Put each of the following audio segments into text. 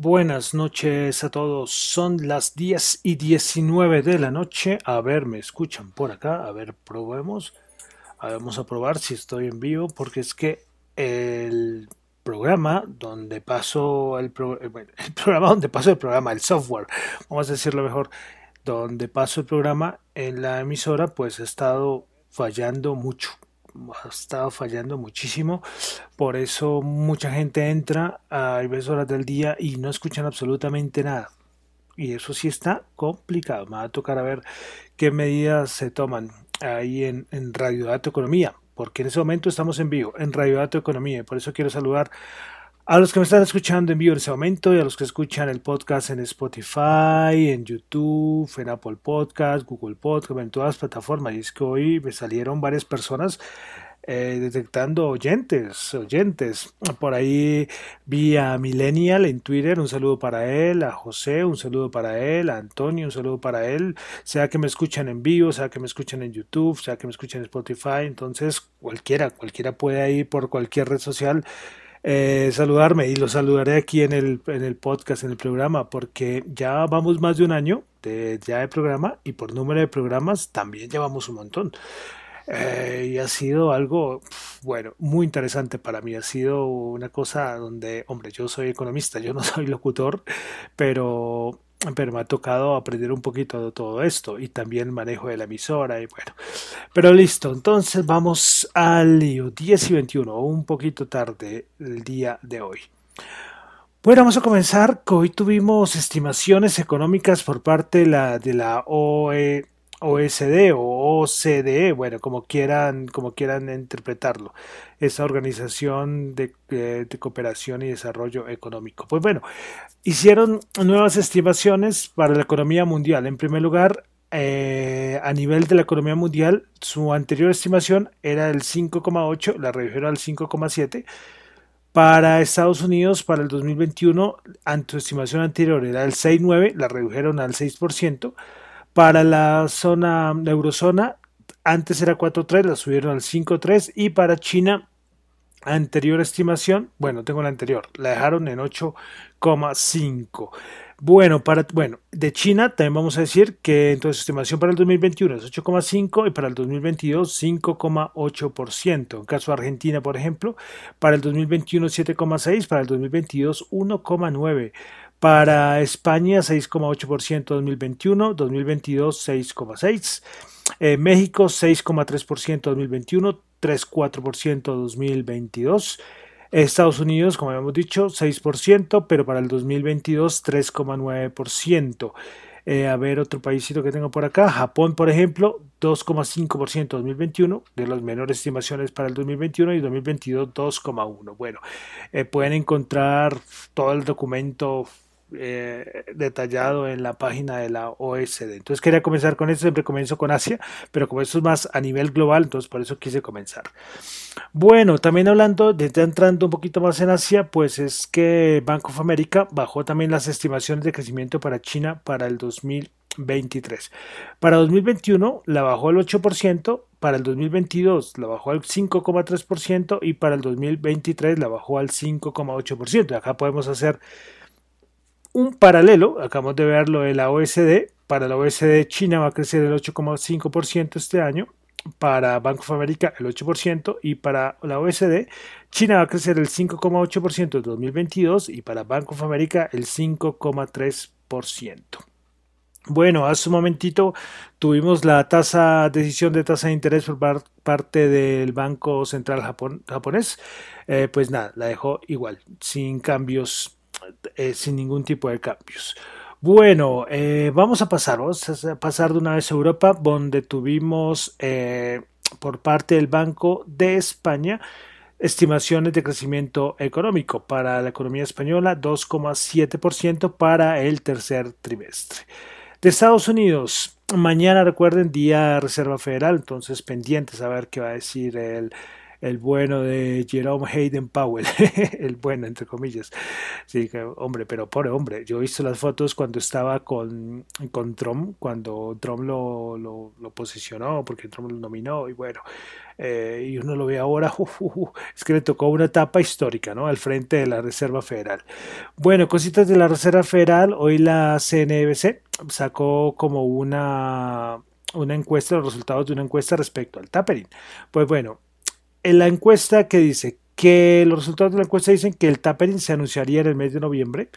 Buenas noches a todos. Son las 10 y 19 de la noche. A ver, me escuchan por acá. A ver, probemos. Vamos a probar si estoy en vivo porque es que el programa donde paso el, el programa donde paso el programa, el software, vamos a decirlo mejor, donde paso el programa en la emisora, pues ha estado fallando mucho ha estado fallando muchísimo. Por eso mucha gente entra a diversas horas del día y no escuchan absolutamente nada. Y eso sí está complicado. Me va a tocar a ver qué medidas se toman ahí en, en Radio Dato Economía. Porque en ese momento estamos en vivo en Radio Dato Economía. Por eso quiero saludar a los que me están escuchando en vivo en ese momento y a los que escuchan el podcast en Spotify, en YouTube, en Apple Podcast, Google Podcast, en todas las plataformas. Y es que hoy me salieron varias personas eh, detectando oyentes, oyentes. Por ahí vi a Millennial en Twitter, un saludo para él, a José, un saludo para él, a Antonio, un saludo para él, sea que me escuchan en vivo, sea que me escuchan en YouTube, sea que me escuchan en Spotify, entonces cualquiera, cualquiera puede ir por cualquier red social eh, saludarme y lo saludaré aquí en el, en el podcast, en el programa, porque ya vamos más de un año de, ya de programa y por número de programas también llevamos un montón. Eh, y ha sido algo, bueno, muy interesante para mí. Ha sido una cosa donde, hombre, yo soy economista, yo no soy locutor, pero pero me ha tocado aprender un poquito de todo esto y también el manejo de la emisora y bueno. Pero listo, entonces vamos al lío 10 y 21, un poquito tarde el día de hoy. Bueno, vamos a comenzar. Hoy tuvimos estimaciones económicas por parte de la, de la OE OSD o OCDE, bueno, como quieran, como quieran interpretarlo, esa organización de, eh, de, cooperación y desarrollo económico. Pues bueno, hicieron nuevas estimaciones para la economía mundial. En primer lugar, eh, a nivel de la economía mundial, su anterior estimación era el 5,8, la redujeron al 5,7. Para Estados Unidos, para el 2021, ante su estimación anterior era el 6,9, la redujeron al 6%. Para la zona eurozona, antes era 4.3, la subieron al 5.3 y para China, anterior estimación, bueno, tengo la anterior, la dejaron en 8,5. Bueno, para, bueno, de China también vamos a decir que entonces estimación para el 2021 es 8,5 y para el 2022 5,8%. En caso de Argentina, por ejemplo, para el 2021 7,6, para el 2022 1,9. Para España 6,8% 2021, 2022 6,6%. México 6,3% 2021, 3,4% 2022. Estados Unidos, como habíamos dicho, 6%, pero para el 2022 3,9%. Eh, a ver, otro paísito que tengo por acá. Japón, por ejemplo, 2,5% 2021, de las menores estimaciones para el 2021 y 2022 2,1%. Bueno, eh, pueden encontrar todo el documento eh, detallado en la página de la OSD. Entonces quería comenzar con esto, siempre comienzo con Asia, pero como esto es más a nivel global, entonces por eso quise comenzar. Bueno, también hablando, desde entrando un poquito más en Asia, pues es que Bank of America bajó también las estimaciones de crecimiento para China para el 2023. Para 2021 la bajó al 8%, para el 2022 la bajó al 5,3% y para el 2023 la bajó al 5,8%. Acá podemos hacer un paralelo, acabamos de verlo de la OSD, para la OSD China va a crecer el 8,5% este año, para Bank of America el 8% y para la OSD China va a crecer el 5,8% en 2022 y para Bank of America el 5,3%. Bueno, hace un momentito tuvimos la tasa, decisión de tasa de interés por parte del Banco Central japonés. Eh, pues nada, la dejó igual, sin cambios eh, sin ningún tipo de cambios. Bueno, eh, vamos a pasar, vamos a pasar de una vez a Europa, donde tuvimos eh, por parte del Banco de España estimaciones de crecimiento económico para la economía española, 2,7% para el tercer trimestre. De Estados Unidos, mañana recuerden, día Reserva Federal, entonces pendientes a ver qué va a decir el el bueno de Jerome Hayden Powell, el bueno, entre comillas. Sí, hombre, pero pobre hombre. Yo he visto las fotos cuando estaba con, con Trump, cuando Trump lo, lo, lo posicionó, porque Trump lo nominó, y bueno, eh, y uno lo ve ahora, es que le tocó una etapa histórica, ¿no? Al frente de la Reserva Federal. Bueno, cositas de la Reserva Federal, hoy la CNBC sacó como una, una encuesta, los resultados de una encuesta respecto al tapering. Pues bueno, en la encuesta que dice que los resultados de la encuesta dicen que el tapering se anunciaría en el mes de noviembre.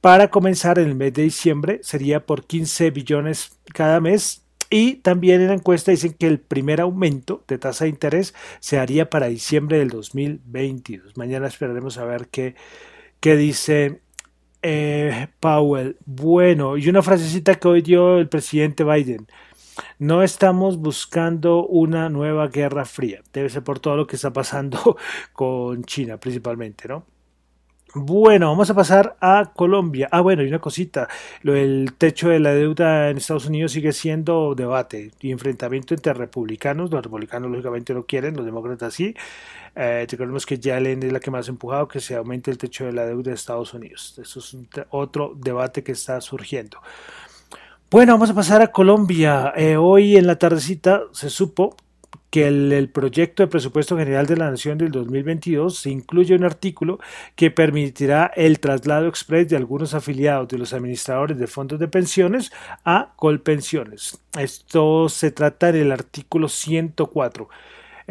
Para comenzar en el mes de diciembre sería por 15 billones cada mes y también en la encuesta dicen que el primer aumento de tasa de interés se haría para diciembre del 2022. Mañana esperaremos a ver qué, qué dice eh, Powell. Bueno, y una frasecita que hoy dio el presidente Biden. No estamos buscando una nueva guerra fría. Debe ser por todo lo que está pasando con China principalmente, ¿no? Bueno, vamos a pasar a Colombia. Ah, bueno, y una cosita. Lo del techo de la deuda en Estados Unidos sigue siendo debate y enfrentamiento entre republicanos. Los republicanos lógicamente no quieren, los demócratas sí. Eh, recordemos que Yellen es la que más ha empujado que se aumente el techo de la deuda de Estados Unidos. Eso es otro debate que está surgiendo. Bueno, vamos a pasar a Colombia. Eh, hoy en la tardecita se supo que el, proyecto de presupuesto general de la Nación del 2022 se incluye un artículo que permitirá el traslado express de algunos afiliados de los administradores de fondos de pensiones a Colpensiones. Esto se trata del artículo 104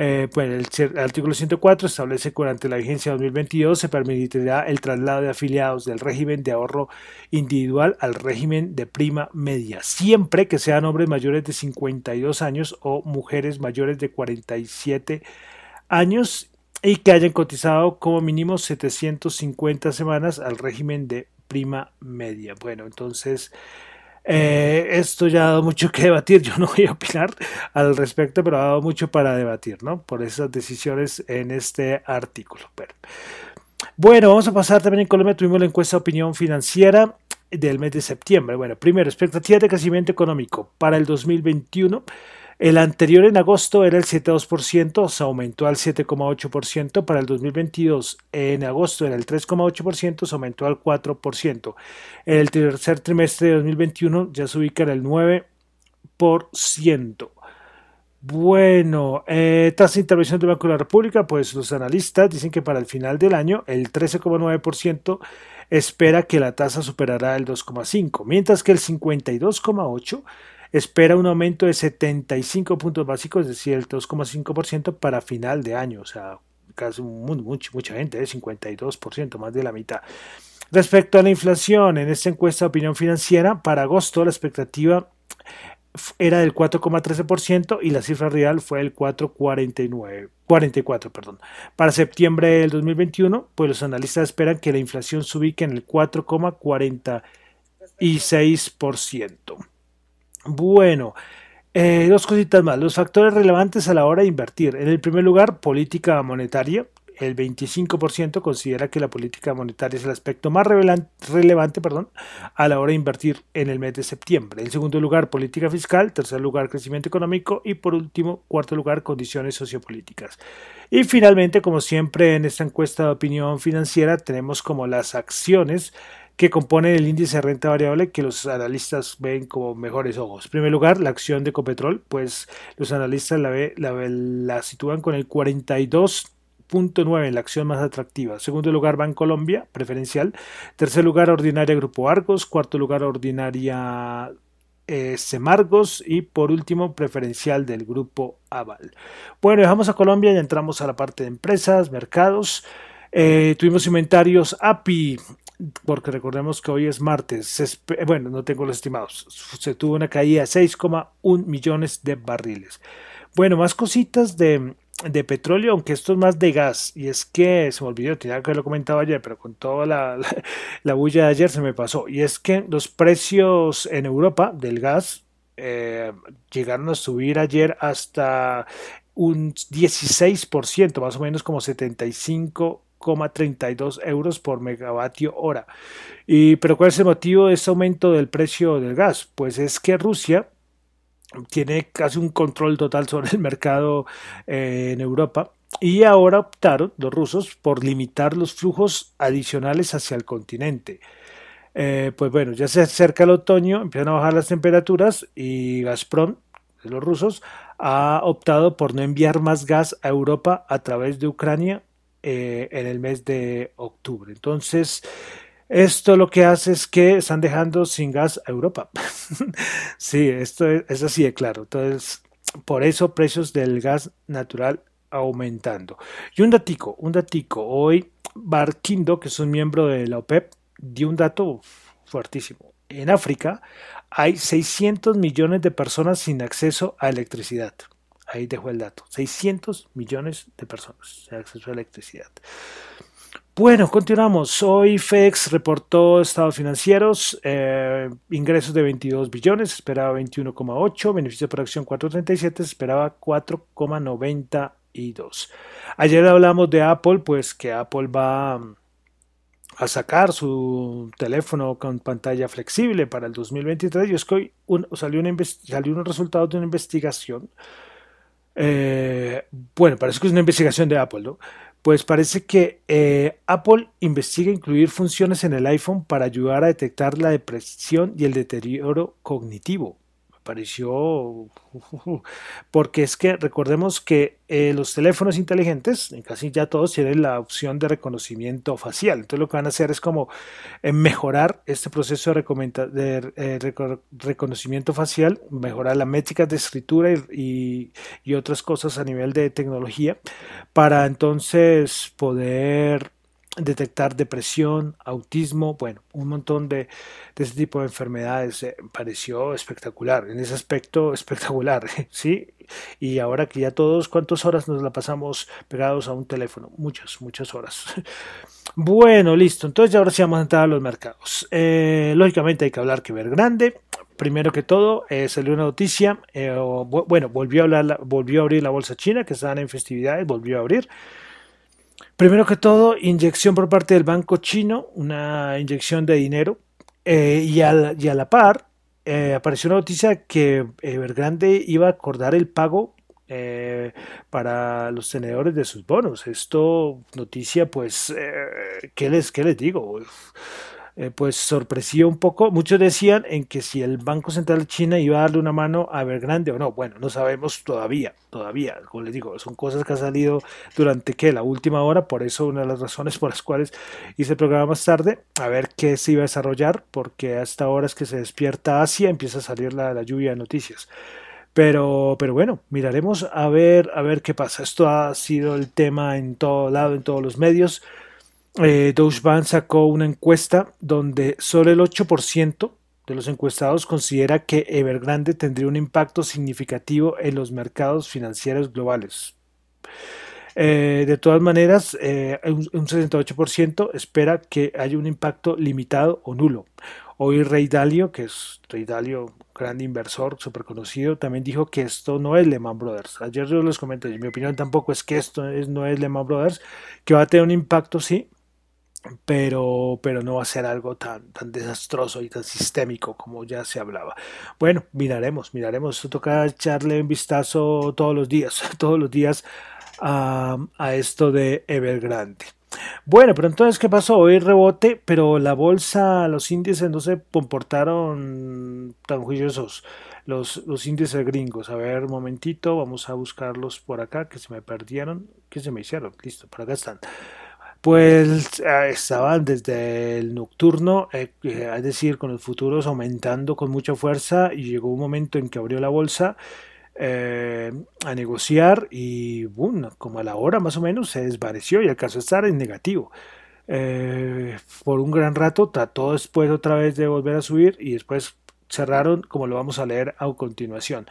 eh, el, artículo 104 establece que durante la vigencia 2022 se permitirá el traslado de afiliados del régimen de ahorro individual al régimen de prima media, siempre que sean hombres mayores de 52 años o mujeres mayores de 47 años y que hayan cotizado como mínimo 750 semanas al régimen de prima media. Bueno, entonces eh, esto ya ha dado mucho que debatir, yo no voy a opinar al respecto, pero ha dado mucho para debatir, ¿no? Por esas decisiones en este artículo. Bueno, vamos a pasar también en Colombia, tuvimos la encuesta de opinión financiera del mes de septiembre. Bueno, primero, expectativas de crecimiento económico para el 2021. El anterior en agosto era el 7,2%, se aumentó al 7,8% para el 2022. En agosto era el 3,8%, se aumentó al 4%. En el tercer trimestre de 2021 ya se ubica en el 9%. Bueno, eh, tasa de intervención del Banco de la República, pues los analistas dicen que para el final del año el 13,9% espera que la tasa superará el 2,5%, mientras que el 52,8% espera un aumento de 75 puntos básicos, es decir, el 2,5% para final de año, o sea, casi mucha gente, ¿eh? 52%, más de la mitad. Respecto a la inflación, en esta encuesta de opinión financiera, para agosto la expectativa era del 4,13% y la cifra real fue el 4,49. 44, perdón. Para septiembre del 2021, pues los analistas esperan que la inflación se ubique en el 4,46%. Bueno, eh, dos cositas más. Los factores relevantes a la hora de invertir. En el primer lugar, política monetaria. El 25% considera que la política monetaria es el aspecto más relevante perdón, a la hora de invertir en el mes de septiembre. En segundo lugar, política fiscal. Tercer lugar, crecimiento económico. Y por último, cuarto lugar, condiciones sociopolíticas. Y finalmente, como siempre en esta encuesta de opinión financiera, tenemos como las acciones que componen el índice de renta variable que los analistas ven como mejores ojos. En primer lugar, la acción de Copetrol, pues los analistas la, sitúan con el 42.9 en la acción más atractiva. Segundo lugar, Colombia, preferencial. Tercer lugar, Ordinaria Grupo Argos. Cuarto lugar, Ordinaria eh, Semargos. Y por último, preferencial del Grupo Aval. Bueno, dejamos a Colombia y entramos a la parte de empresas, mercados. Eh, tuvimos inventarios API porque recordemos que hoy es martes, bueno, no tengo los estimados, se tuvo una caída de 6,1 millones de barriles. Bueno, más cositas de, de, petróleo, aunque esto es más de gas, y es que se me olvidó, tenía que haberlo comentado ayer, pero con toda la, la, bulla de ayer se me pasó, y es que los precios en Europa del gas eh, llegaron a subir ayer hasta un 16%, más o menos como 75 32 euros por megavatio hora. Y, pero ¿cuál es el motivo de este aumento del precio del gas? Pues es que Rusia tiene casi un control total sobre el mercado eh, en Europa y ahora optaron los rusos por limitar los flujos adicionales hacia el continente. Eh, pues bueno, ya se acerca el otoño, empiezan a bajar las temperaturas y Gazprom, los rusos, ha optado por no enviar más gas a Europa a través de Ucrania eh, en el mes de octubre. Entonces, esto lo que hace es que están dejando sin gas a Europa. sí, esto es, así de claro. Entonces, por eso precios del gas natural aumentando. Y un datico, un datico. Hoy Barquindo, que es un miembro de la OPEP, dio un dato fuertísimo. En África hay 600 millones de personas sin acceso a electricidad. Ahí dejo el dato. 600 millones de personas sin acceso a electricidad. Bueno, continuamos. Hoy FEX reportó estados financieros, eh, ingresos de 22 billones, esperaba 21,8, beneficio por acción 4,37, esperaba 4,92. Ayer hablamos de Apple, pues que Apple va a sacar su teléfono con pantalla flexible para el 2023 y es que hoy salió, salió unos resultados de una investigación. Eh, bueno, parece que es una investigación de Apple, ¿no? pues parece que eh, Apple investiga incluir funciones en el iPhone para ayudar a detectar la depresión y el deterioro cognitivo pareció porque es que recordemos que eh, los teléfonos inteligentes, en casi ya todos tienen la opción de reconocimiento facial. Entonces lo que van a hacer es como eh, mejorar este proceso de, eh, reconocimiento facial, mejorar las métricas de escritura y, otras cosas a nivel de tecnología para entonces poder detectar depresión, autismo, bueno, un montón de, de ese tipo de enfermedades. Eh, pareció espectacular, en ese aspecto espectacular, ¿sí? Y ahora que ya todos, ¿cuántas horas nos la pasamos pegados a un teléfono? Muchas, muchas horas. Bueno, listo, entonces ahora sí vamos a entrar a los mercados. Eh, lógicamente hay que hablar que ver grande. Primero que todo, eh, salió una noticia, bueno, volvió a, volvió a abrir la bolsa china, que estaban en festividades, volvió a abrir. Primero que todo, inyección por parte del banco chino, una inyección de dinero. Eh, y, a la, par, eh, apareció una noticia que Evergrande iba a acordar el pago eh, para los tenedores de sus bonos. Esto, noticia, pues, ¿qué, les, ¿qué les digo? Eh, pues sorprendió un poco. Muchos decían en que si el Banco Central de China iba a darle una mano a Evergrande o no. Bueno, no sabemos todavía, todavía. Como les digo, son cosas que han salido durante ¿qué? la última hora. Por eso una de las razones por las cuales hice el programa más tarde, a ver qué se iba a desarrollar, porque hasta ahora es que se despierta Asia, empieza a salir la, la lluvia de noticias. Pero, pero bueno, miraremos a ver, a ver qué pasa. Esto ha sido el tema en todo lado, en todos los medios eh, Deutsche Bank sacó una encuesta donde solo el 8% de los encuestados considera que Evergrande tendría un impacto significativo en los mercados financieros globales. Eh, de todas maneras, eh, un, 68% espera que haya un impacto limitado o nulo. Hoy Rey Dalio, que es Rey Dalio, gran inversor, súper conocido, también dijo que esto no es Lehman Brothers. Ayer yo les comenté, mi opinión tampoco es que esto no es Lehman Brothers, que va a tener un impacto, sí, pero, pero no va a ser algo tan, tan desastroso y tan sistémico como ya se hablaba. Bueno, miraremos, miraremos. Esto toca echarle un vistazo todos los días, todos los días a, a esto de Evergrande. Bueno, pero entonces, ¿qué pasó? Hoy rebote, pero la bolsa, los índices no se comportaron tan juiciosos. Los, los índices gringos. A ver, un momentito, vamos a buscarlos por acá, que se me perdieron, que se me hicieron. Listo, por acá están pues eh, estaban desde el nocturno, eh, eh, es decir, con los futuros aumentando con mucha fuerza y llegó un momento en que abrió la bolsa a negociar y boom, como a la hora más o menos se desvaneció y alcanzó a estar en negativo. por un gran rato trató después otra vez de volver a subir y después cerraron como lo vamos a leer a continuación.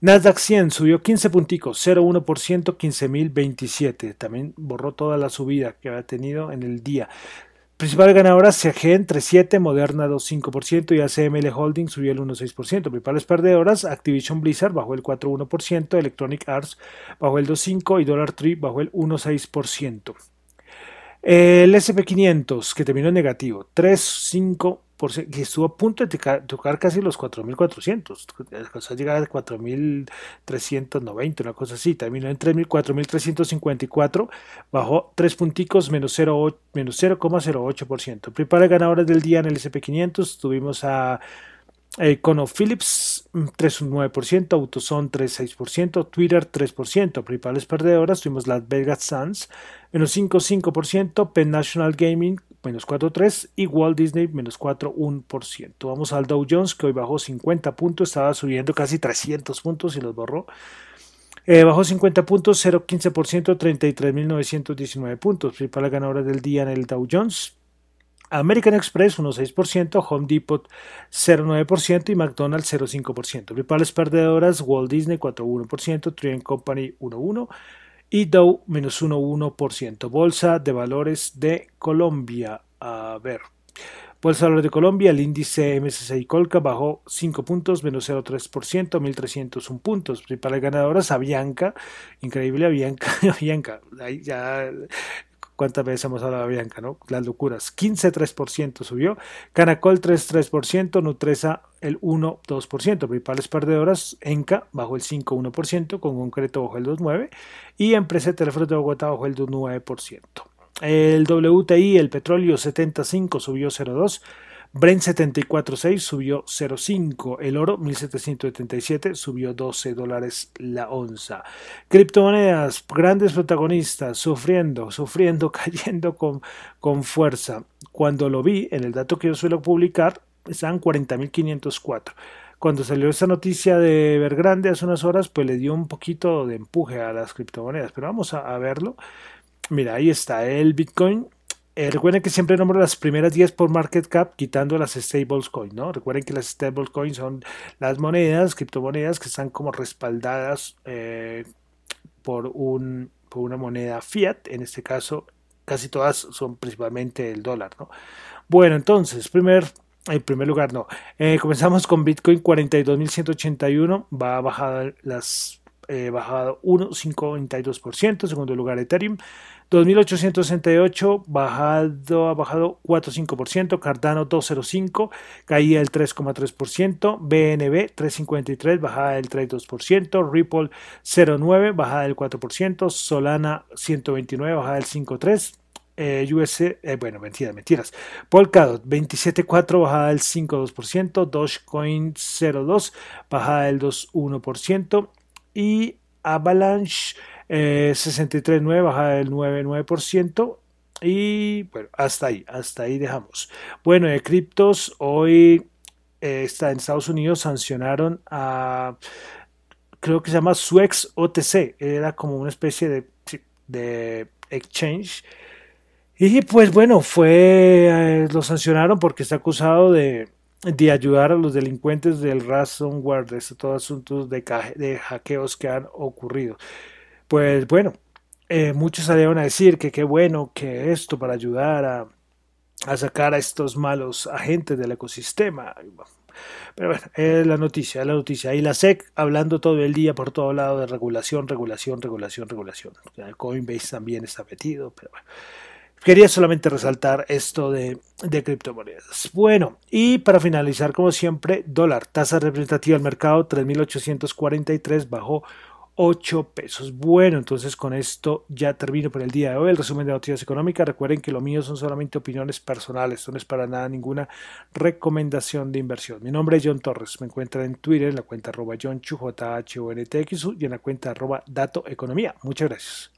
Nasdaq 100 subió 15 punticos, 0,1%, 15.027. También borró toda la subida que había tenido en el día. Principales ganadoras, CAG 3.7, Moderna 2.5% y ACML Holding subió el 1.6%. Principales perdedoras, Activision Blizzard bajó el 4.1%, Electronic Arts bajó el 2.5% y Dollar Tree bajó el 1.6%. El SP500 que terminó en negativo, 3.5 que estuvo a punto de tocar, casi los 4.400, alcanzó a llegar a 4.390, una cosa así, terminó en 4.354, bajó 3 punticos, menos 0,08%. Principales ganadores del día en el SP500 tuvimos a Philips 3,9%, Autoson 3,6%, Twitter 3%. Principales perdedoras tuvimos Las Vegas Suns menos 5,5%, Penn National Gaming menos 4,3% y Walt Disney menos 4,1%. Vamos al Dow Jones que hoy bajó 50 puntos, estaba subiendo casi 300 puntos y los borró. Eh, bajó 50 puntos, 0,15%, 33.919 puntos. Principales ganadoras del día en el Dow Jones. American Express 1,6%, Home Depot 0,9% y McDonald's 0,5%. Principales perdedoras, Walt Disney 4,1%, Trian Company 1,1% y Dow menos 1,1%. Bolsa de Valores de Colombia. A ver. Bolsa de Valores de Colombia, el índice MSCI Colca bajó 5 puntos, menos 0,3%, 1.301 puntos. Principales ganadoras, Avianca, increíble Avianca, Avianca, ahí ya cuántas veces hemos hablado de Bianca, ¿no? Las locuras. 15,3% subió. Canacol 3,3%. Nutresa el 1,2%. Principales perdedoras. Enca bajó el 5,1%. Con concreto bajó el 2,9%. Y Empresa Teléfonos de Bogotá bajó el 2,9%. El WTI, el petróleo 75 subió 0,2%. Brent 74.6 subió 0.5. El oro 1777 subió 12 dólares la onza. Criptomonedas, grandes protagonistas, sufriendo, sufriendo, cayendo con, con fuerza. Cuando lo vi en el dato que yo suelo publicar, estaban 40.504 cuando salió esta noticia de Evergrande hace unas horas, pues le dio un poquito de empuje a las criptomonedas. Pero vamos a verlo. Mira, ahí está el Bitcoin eh, recuerden que siempre nombro las primeras 10 por market cap quitando las stablecoins, ¿no? Recuerden que las stablecoins son las monedas, criptomonedas que están como respaldadas eh, por, un, por una moneda fiat, en este caso casi todas son principalmente el dólar, ¿no? Bueno, entonces, primer, en primer lugar, no. Eh, comenzamos con Bitcoin 42.181, va a bajar las eh, bajado 1,52%, segundo lugar Ethereum 2.868 bajado, ha bajado 4,5%, Cardano 2,05 caía el 3,3%, BNB 3,53 bajada del 3,2%, Ripple 0,9 bajada del 4%, Solana 129 bajada del 5,3%, eh, US, eh, bueno, mentiras, mentiras. Polkadot 27.4 bajada del 5.2%, Dogecoin 0.2 bajada del 2.1% y Avalanche eh, 63.9 baja del 9.9%. Y bueno, hasta ahí, hasta ahí dejamos. Bueno, de criptos, hoy eh, está en Estados Unidos sancionaron a, creo que se llama Suex OTC, era como una especie de, de exchange. Y pues bueno, fue, eh, lo sancionaron porque está acusado de, de ayudar a los delincuentes del ransomware, de estos asuntos de, de hackeos que han ocurrido. Pues bueno, eh, muchos salieron a decir que qué bueno que esto para ayudar a, a sacar a estos malos agentes del ecosistema. Pero bueno, es la noticia, es la noticia. Y la SEC hablando todo el día por todo lado de regulación, regulación, regulación, regulación. Coinbase también está metido, pero bueno. Quería solamente resaltar esto de, criptomonedas. Bueno, y para finalizar, como siempre, dólar, tasa representativa del mercado 3.843, bajó 8 pesos. Bueno, entonces con esto ya termino por el día de hoy el resumen de noticias económicas. Recuerden que lo mío son solamente opiniones personales, no es para nada ninguna recomendación de inversión. Mi nombre es John Torres, me encuentran en Twitter en la cuenta arroba John y en la cuenta arroba Dato Economía. Muchas gracias.